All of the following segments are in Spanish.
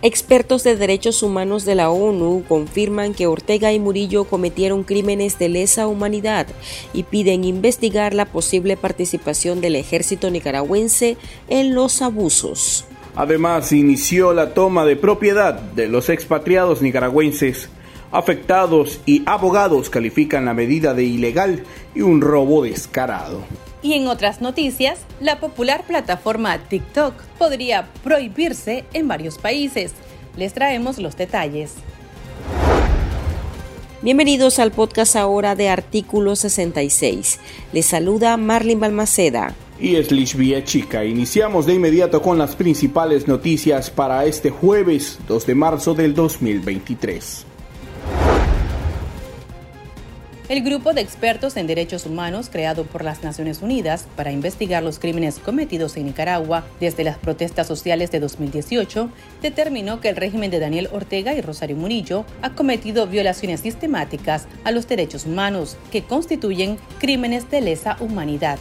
Expertos de derechos humanos de la ONU confirman que Ortega y Murillo cometieron crímenes de lesa humanidad y piden investigar la posible participación del ejército nicaragüense en los abusos. Además, inició la toma de propiedad de los expatriados nicaragüenses. Afectados y abogados califican la medida de ilegal y un robo descarado. Y en otras noticias, la popular plataforma TikTok podría prohibirse en varios países. Les traemos los detalles. Bienvenidos al podcast ahora de Artículo 66. Les saluda Marlin Balmaceda. Y es Lishvia Chica. Iniciamos de inmediato con las principales noticias para este jueves 2 de marzo del 2023. El grupo de expertos en derechos humanos creado por las Naciones Unidas para investigar los crímenes cometidos en Nicaragua desde las protestas sociales de 2018 determinó que el régimen de Daniel Ortega y Rosario Murillo ha cometido violaciones sistemáticas a los derechos humanos que constituyen crímenes de lesa humanidad.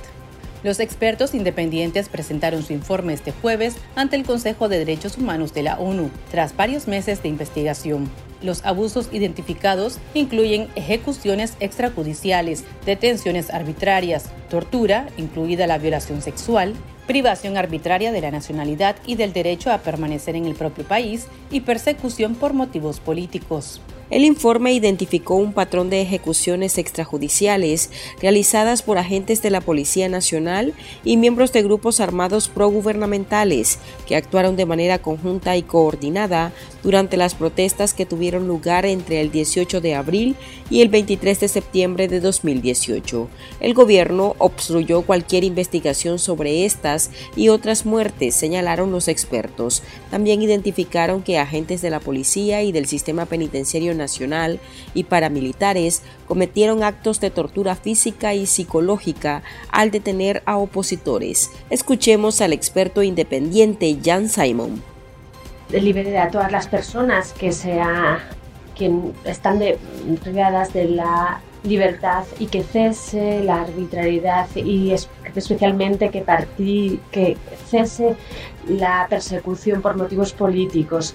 Los expertos independientes presentaron su informe este jueves ante el Consejo de Derechos Humanos de la ONU, tras varios meses de investigación. Los abusos identificados incluyen ejecuciones extrajudiciales, detenciones arbitrarias, tortura, incluida la violación sexual, privación arbitraria de la nacionalidad y del derecho a permanecer en el propio país y persecución por motivos políticos. El informe identificó un patrón de ejecuciones extrajudiciales realizadas por agentes de la Policía Nacional y miembros de grupos armados progubernamentales que actuaron de manera conjunta y coordinada durante las protestas que tuvieron lugar entre el 18 de abril y el 23 de septiembre de 2018. El gobierno obstruyó cualquier investigación sobre estas y otras muertes, señalaron los expertos. También identificaron que agentes de la policía y del sistema penitenciario nacional y paramilitares cometieron actos de tortura física y psicológica al detener a opositores. Escuchemos al experto independiente Jan Simon. Libere a todas las personas que, sea, que están privadas de la libertad y que cese la arbitrariedad y especialmente que, que cese la persecución por motivos políticos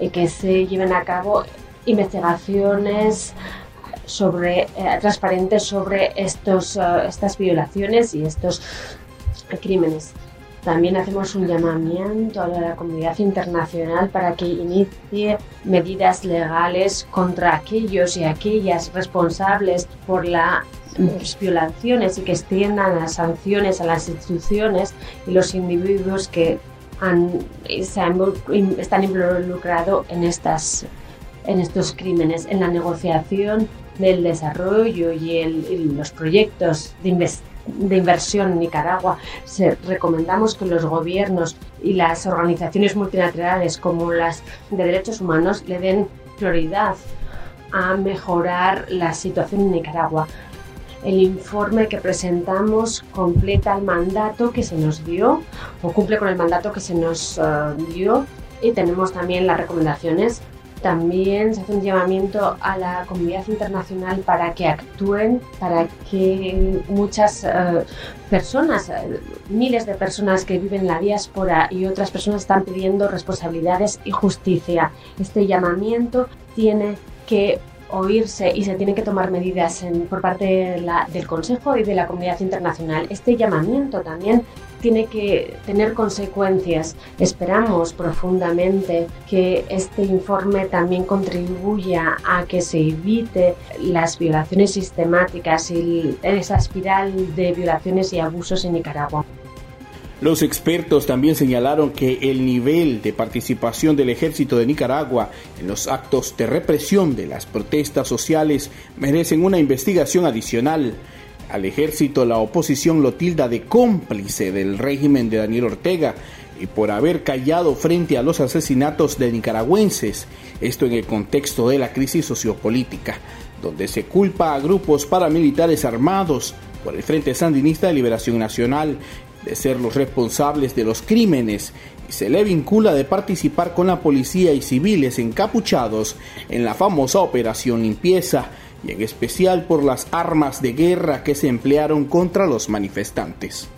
y que se lleven a cabo investigaciones sobre, eh, transparentes sobre estos, uh, estas violaciones y estos crímenes. También hacemos un llamamiento a la comunidad internacional para que inicie medidas legales contra aquellos y aquellas responsables por las violaciones y que extiendan las sanciones a las instituciones y los individuos que han, se han, están involucrados en estas en estos crímenes, en la negociación del desarrollo y, los proyectos de, de inversión en Nicaragua. Se, recomendamos que los gobiernos y las organizaciones multilaterales como las de derechos humanos le den prioridad a mejorar la situación en Nicaragua. El informe que presentamos completa el mandato que se nos dio o cumple con el mandato que se nos eh, dio y tenemos también las recomendaciones también se hace un llamamiento a la comunidad internacional para que actúen, para que muchas eh, personas, eh, miles de personas que viven en la diáspora y otras personas están pidiendo responsabilidades y justicia. Este llamamiento tiene que oírse y se tienen que tomar medidas por parte del Consejo y de la comunidad internacional. Este llamamiento también tiene que tener consecuencias. Esperamos profundamente que este informe también contribuya a que se evite las violaciones sistemáticas y esa espiral de violaciones y abusos en Nicaragua. Los expertos también señalaron que el nivel de participación del ejército de Nicaragua en los actos de represión de las protestas sociales merecen una investigación adicional. Al ejército la oposición lo tilda de cómplice del régimen de Daniel Ortega y por haber callado frente a los asesinatos de nicaragüenses, esto en el contexto de la crisis sociopolítica, donde se culpa a grupos paramilitares armados por el Frente Sandinista de Liberación Nacional de ser los responsables de los crímenes y se le vincula de participar con la policía y civiles encapuchados en la famosa Operación Limpieza y en especial por las armas de guerra que se emplearon contra los manifestantes.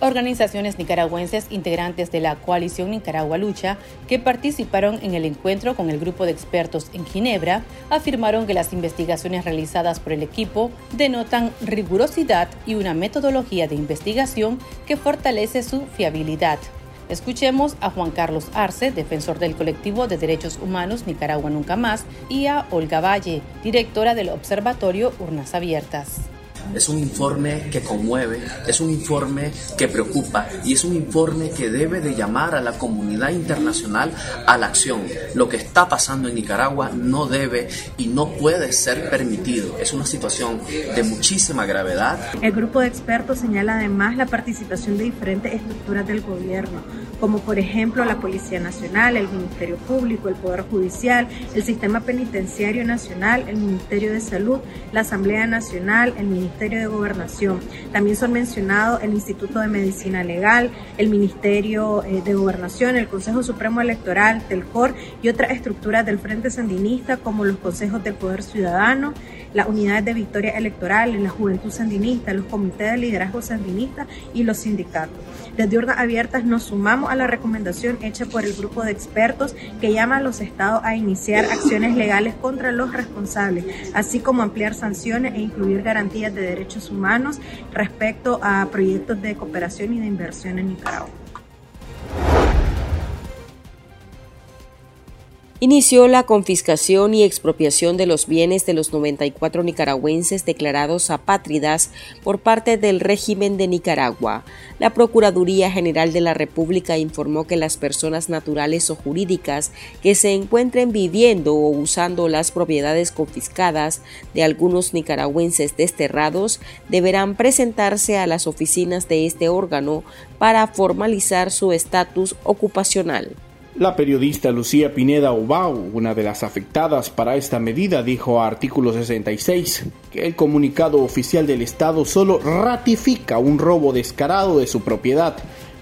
Organizaciones nicaragüenses integrantes de la coalición Nicaragua Lucha, que participaron en el encuentro con el grupo de expertos en Ginebra, afirmaron que las investigaciones realizadas por el equipo denotan rigurosidad y una metodología de investigación que fortalece su fiabilidad. Escuchemos a Juan Carlos Arce, defensor del colectivo de derechos humanos Nicaragua Nunca Más, y a Olga Valle, directora del Observatorio Urnas Abiertas es un informe que conmueve, es un informe que preocupa y es un informe que debe de llamar a la comunidad internacional a la acción. Lo que está pasando en Nicaragua no debe y no puede ser permitido. Es una situación de muchísima gravedad. El grupo de expertos señala además la participación de diferentes estructuras del gobierno, como por ejemplo la Policía Nacional, el Ministerio Público, el Poder Judicial, el Sistema Penitenciario Nacional, el Ministerio de Salud, la Asamblea Nacional, el Ministerio Ministerio de Gobernación. También son mencionados el Instituto de Medicina Legal, el Ministerio eh, de Gobernación, el Consejo Supremo Electoral, COR y otras estructuras del Frente Sandinista como los consejos del Poder Ciudadano, las unidades de victoria electoral, la Juventud Sandinista, los comités de liderazgo sandinista y los sindicatos. Desde Urnas Abiertas nos sumamos a la recomendación hecha por el grupo de expertos que llama a los estados a iniciar acciones legales contra los responsables, así como ampliar sanciones e incluir garantías de derechos humanos respecto a proyectos de cooperación y de inversión en Nicaragua. Inició la confiscación y expropiación de los bienes de los 94 nicaragüenses declarados apátridas por parte del régimen de Nicaragua. La Procuraduría General de la República informó que las personas naturales o jurídicas que se encuentren viviendo o usando las propiedades confiscadas de algunos nicaragüenses desterrados deberán presentarse a las oficinas de este órgano para formalizar su estatus ocupacional. La periodista Lucía Pineda Ubau, una de las afectadas para esta medida, dijo a artículo 66 que el comunicado oficial del Estado solo ratifica un robo descarado de su propiedad.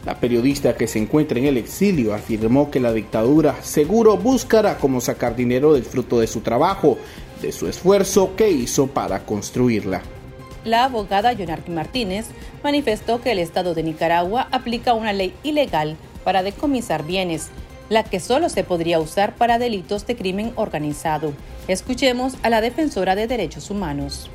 La periodista que se encuentra en el exilio afirmó que la dictadura seguro buscará cómo sacar dinero del fruto de su trabajo, de su esfuerzo que hizo para construirla. La abogada Yonarqui Martínez manifestó que el Estado de Nicaragua aplica una ley ilegal para decomisar bienes la que solo se podría usar para delitos de crimen organizado. Escuchemos a la defensora de derechos humanos.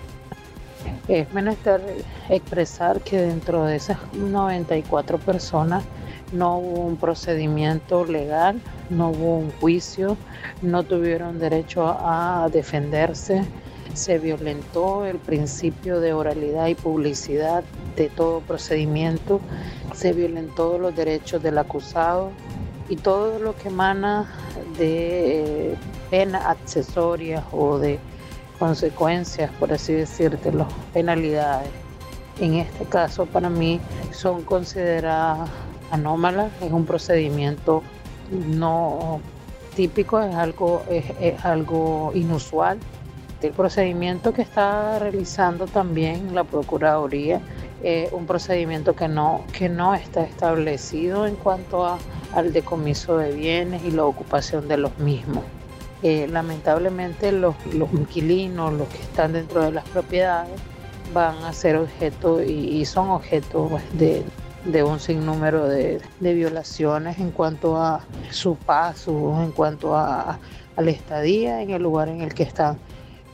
Es menester expresar que dentro de esas 94 personas no hubo un procedimiento legal, no hubo un juicio, no tuvieron derecho a defenderse, se violentó el principio de oralidad y publicidad de todo procedimiento, se violentó los derechos del acusado, y todo lo que emana de eh, penas accesorias o de consecuencias, por así decírtelo, penalidades. En este caso para mí son consideradas anómalas, es un procedimiento no típico, es algo, es, algo inusual. El procedimiento que está realizando también la Procuraduría es un procedimiento que no, que no está establecido en cuanto a al decomiso de bienes y la ocupación de los mismos. Eh, lamentablemente los, inquilinos, los que están dentro de las propiedades, van a ser objeto y, son objeto pues, de, un sinnúmero de, violaciones en cuanto a su paso, en cuanto a, a la estadía en el lugar en el que están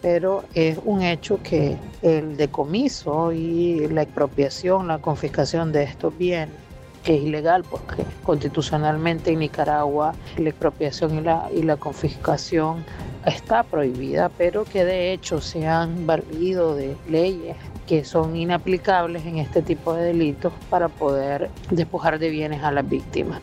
pero es un hecho que el decomiso y la expropiación, la confiscación de estos bienes es ilegal porque constitucionalmente en Nicaragua la expropiación y la, y la confiscación está prohibida, pero que de hecho se han valido de leyes que son inaplicables en este tipo de delitos para poder despojar de bienes a las víctimas.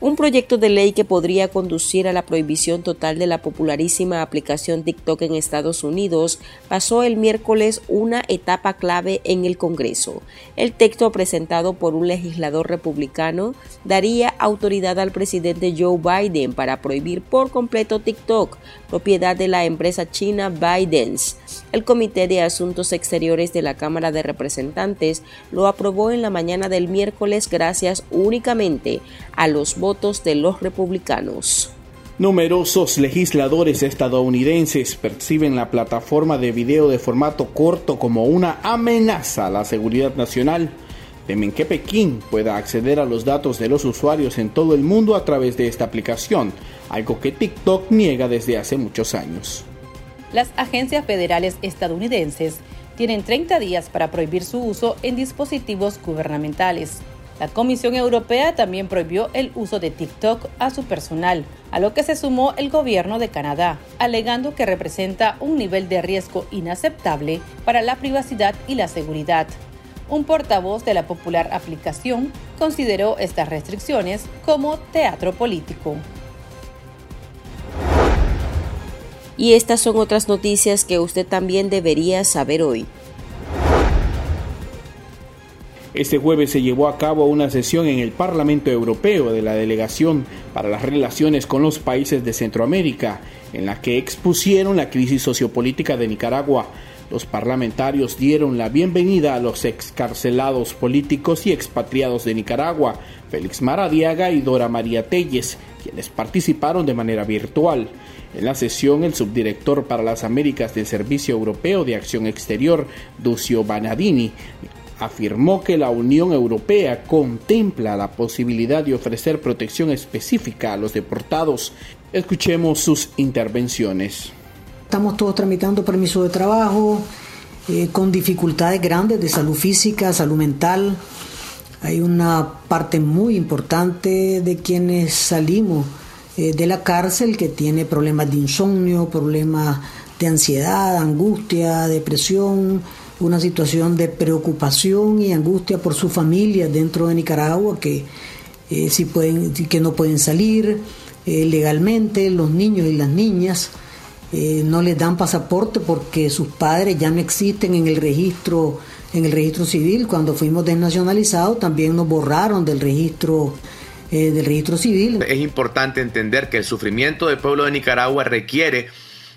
Un proyecto de ley que podría conducir a la prohibición total de la popularísima aplicación TikTok en Estados Unidos pasó el miércoles una etapa clave en el Congreso. El texto presentado por un legislador republicano daría autoridad al presidente Joe Biden para prohibir por completo TikTok, propiedad de la empresa china ByteDance. El Comité de Asuntos Exteriores de la Cámara de Representantes lo aprobó en la mañana del miércoles gracias únicamente a los votos de los republicanos. Numerosos legisladores estadounidenses perciben la plataforma de video de formato corto como una amenaza a la seguridad nacional. Temen que Pekín pueda acceder a los datos de los usuarios en todo el mundo a través de esta aplicación, algo que TikTok niega desde hace muchos años. Las agencias federales estadounidenses tienen 30 días para prohibir su uso en dispositivos gubernamentales. La Comisión Europea también prohibió el uso de TikTok a su personal, a lo que se sumó el gobierno de Canadá, alegando que representa un nivel de riesgo inaceptable para la privacidad y la seguridad. Un portavoz de la popular aplicación consideró estas restricciones como teatro político. Y estas son otras noticias que usted también debería saber hoy. Este jueves se llevó a cabo una sesión en el Parlamento Europeo de la Delegación para las Relaciones con los Países de Centroamérica, en la que expusieron la crisis sociopolítica de Nicaragua. Los parlamentarios dieron la bienvenida a los excarcelados políticos y expatriados de Nicaragua, Félix Maradiaga y Dora María Telles, quienes participaron de manera virtual. En la sesión, el subdirector para las Américas del Servicio Europeo de Acción Exterior, Ducio Banadini, afirmó que la Unión Europea contempla la posibilidad de ofrecer protección específica a los deportados. Escuchemos sus intervenciones. Estamos todos tramitando permiso de trabajo eh, con dificultades grandes de salud física, salud mental. Hay una parte muy importante de quienes salimos eh, de la cárcel que tiene problemas de insomnio, problemas de ansiedad, angustia, depresión, una situación de preocupación y angustia por su familia dentro de Nicaragua que, eh, si pueden, que no pueden salir eh, legalmente, los niños y las niñas eh, no les dan pasaporte porque sus padres ya no existen en el registro en el registro civil. Cuando fuimos desnacionalizados también nos borraron del registro del registro civil. Es importante entender que el sufrimiento del pueblo de Nicaragua requiere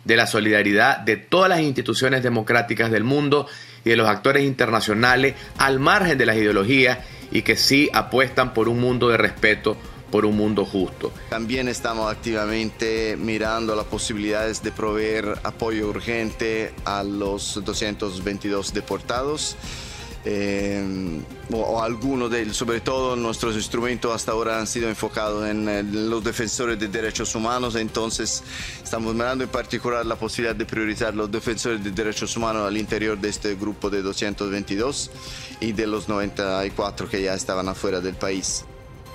de la solidaridad de todas las instituciones democráticas del mundo y de los actores internacionales al margen de las ideologías y que sí apuestan por un mundo de respeto, por un mundo justo. También estamos activamente mirando las posibilidades de proveer apoyo urgente a los 222 deportados eh, o, algunos de ellos, sobre todo nuestros instrumentos hasta ahora han sido enfocados en, los defensores de derechos humanos, entonces estamos mirando en particular la posibilidad de priorizar los defensores de derechos humanos al interior de este grupo de 222 y de los 94 que ya estaban afuera del país.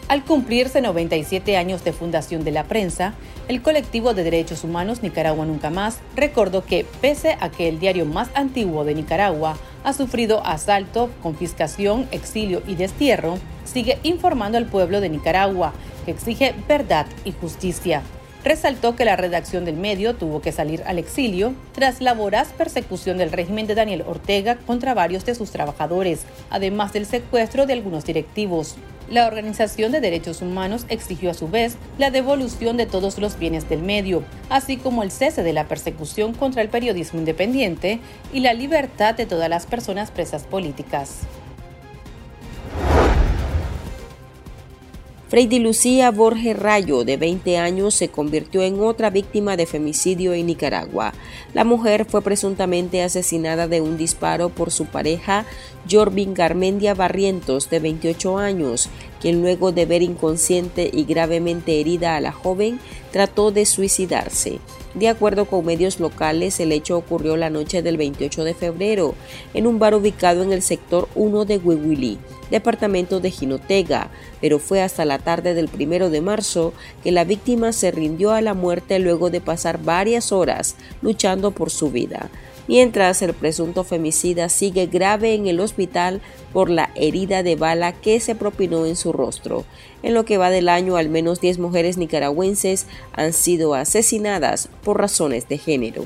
Al cumplirse 97 años de fundación de la prensa, el colectivo de derechos humanos Nicaragua Nunca Más recordó que, pese a que el diario más antiguo de Nicaragua ha sufrido asalto, confiscación, exilio y destierro, sigue informando al pueblo de Nicaragua, que exige verdad y justicia. Resaltó que la redacción del medio tuvo que salir al exilio tras la voraz persecución del régimen de Daniel Ortega contra varios de sus trabajadores, además del secuestro de algunos directivos. La Organización de Derechos Humanos exigió a su vez la devolución de todos los bienes del medio, así como el cese de la persecución contra el periodismo independiente y la libertad de todas las personas presas políticas. Freddy Lucía Borges Rayo, de 20 años, se convirtió en otra víctima de femicidio en Nicaragua. La mujer fue presuntamente asesinada de un disparo por su pareja, Jorvin Garmendia Barrientos, de 28 años, quien luego de ver inconsciente y gravemente herida a la joven, trató de suicidarse. De acuerdo con medios locales, el hecho ocurrió la noche del 28 de febrero en un bar ubicado en el sector 1 de Huehuilí, departamento de Jinotega, pero fue hasta la tarde del 1 de marzo que la víctima se rindió a la muerte luego de pasar varias horas luchando por su vida mientras el presunto femicida sigue grave en el hospital por la herida de bala que se propinó en su rostro. En lo que va del año, al menos 10 mujeres nicaragüenses han sido asesinadas por razones de género.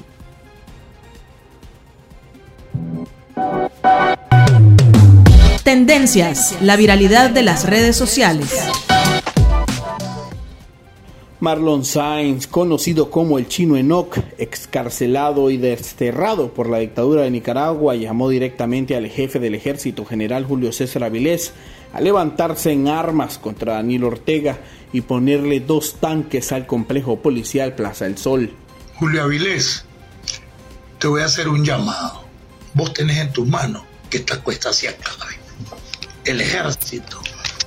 Tendencias, la viralidad de las redes sociales. Marlon Sainz, conocido como el chino Enoch, excarcelado y desterrado por la dictadura de Nicaragua, llamó directamente al jefe del ejército, general Julio César Avilés, a levantarse en armas contra Daniel Ortega y ponerle dos tanques al complejo policial Plaza del Sol. Julio Avilés, te voy a hacer un llamado. Vos tenés en tus manos que esta cuesta se acabe. El ejército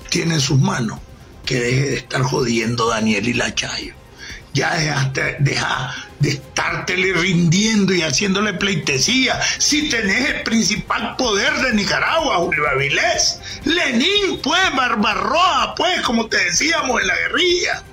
tiene en sus manos que deje de estar jodiendo Daniel y la Chayo. Ya deja de estártele rindiendo y haciéndole pleitesía. Si tenés el principal poder de Nicaragua, Julio Avilés. Lenín, pues, Barbarroa, pues, como te decíamos en la guerrilla.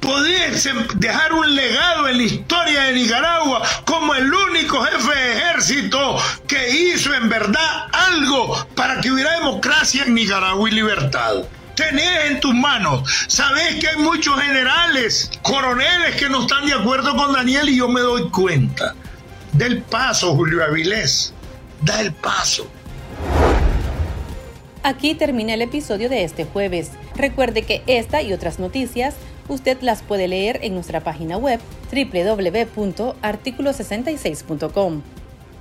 Podés dejar un legado en la historia de Nicaragua como el único jefe de ejército que hizo en verdad algo para que hubiera democracia en Nicaragua y libertad tenés en tus manos. Sabés que hay muchos generales, coroneles que no están de acuerdo con Daniel y yo me doy cuenta. Del paso, Julio Avilés. Da el paso. Aquí termina el episodio de este jueves. Recuerde que esta y otras noticias usted las puede leer en nuestra página web www.articulo66.com.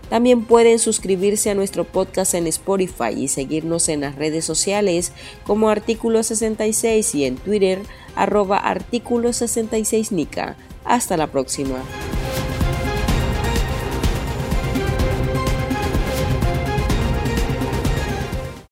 También pueden suscribirse a nuestro podcast en Spotify y seguirnos en las redes sociales como Artículo 66 y en Twitter arroba Artículo 66 Nica. Hasta la próxima.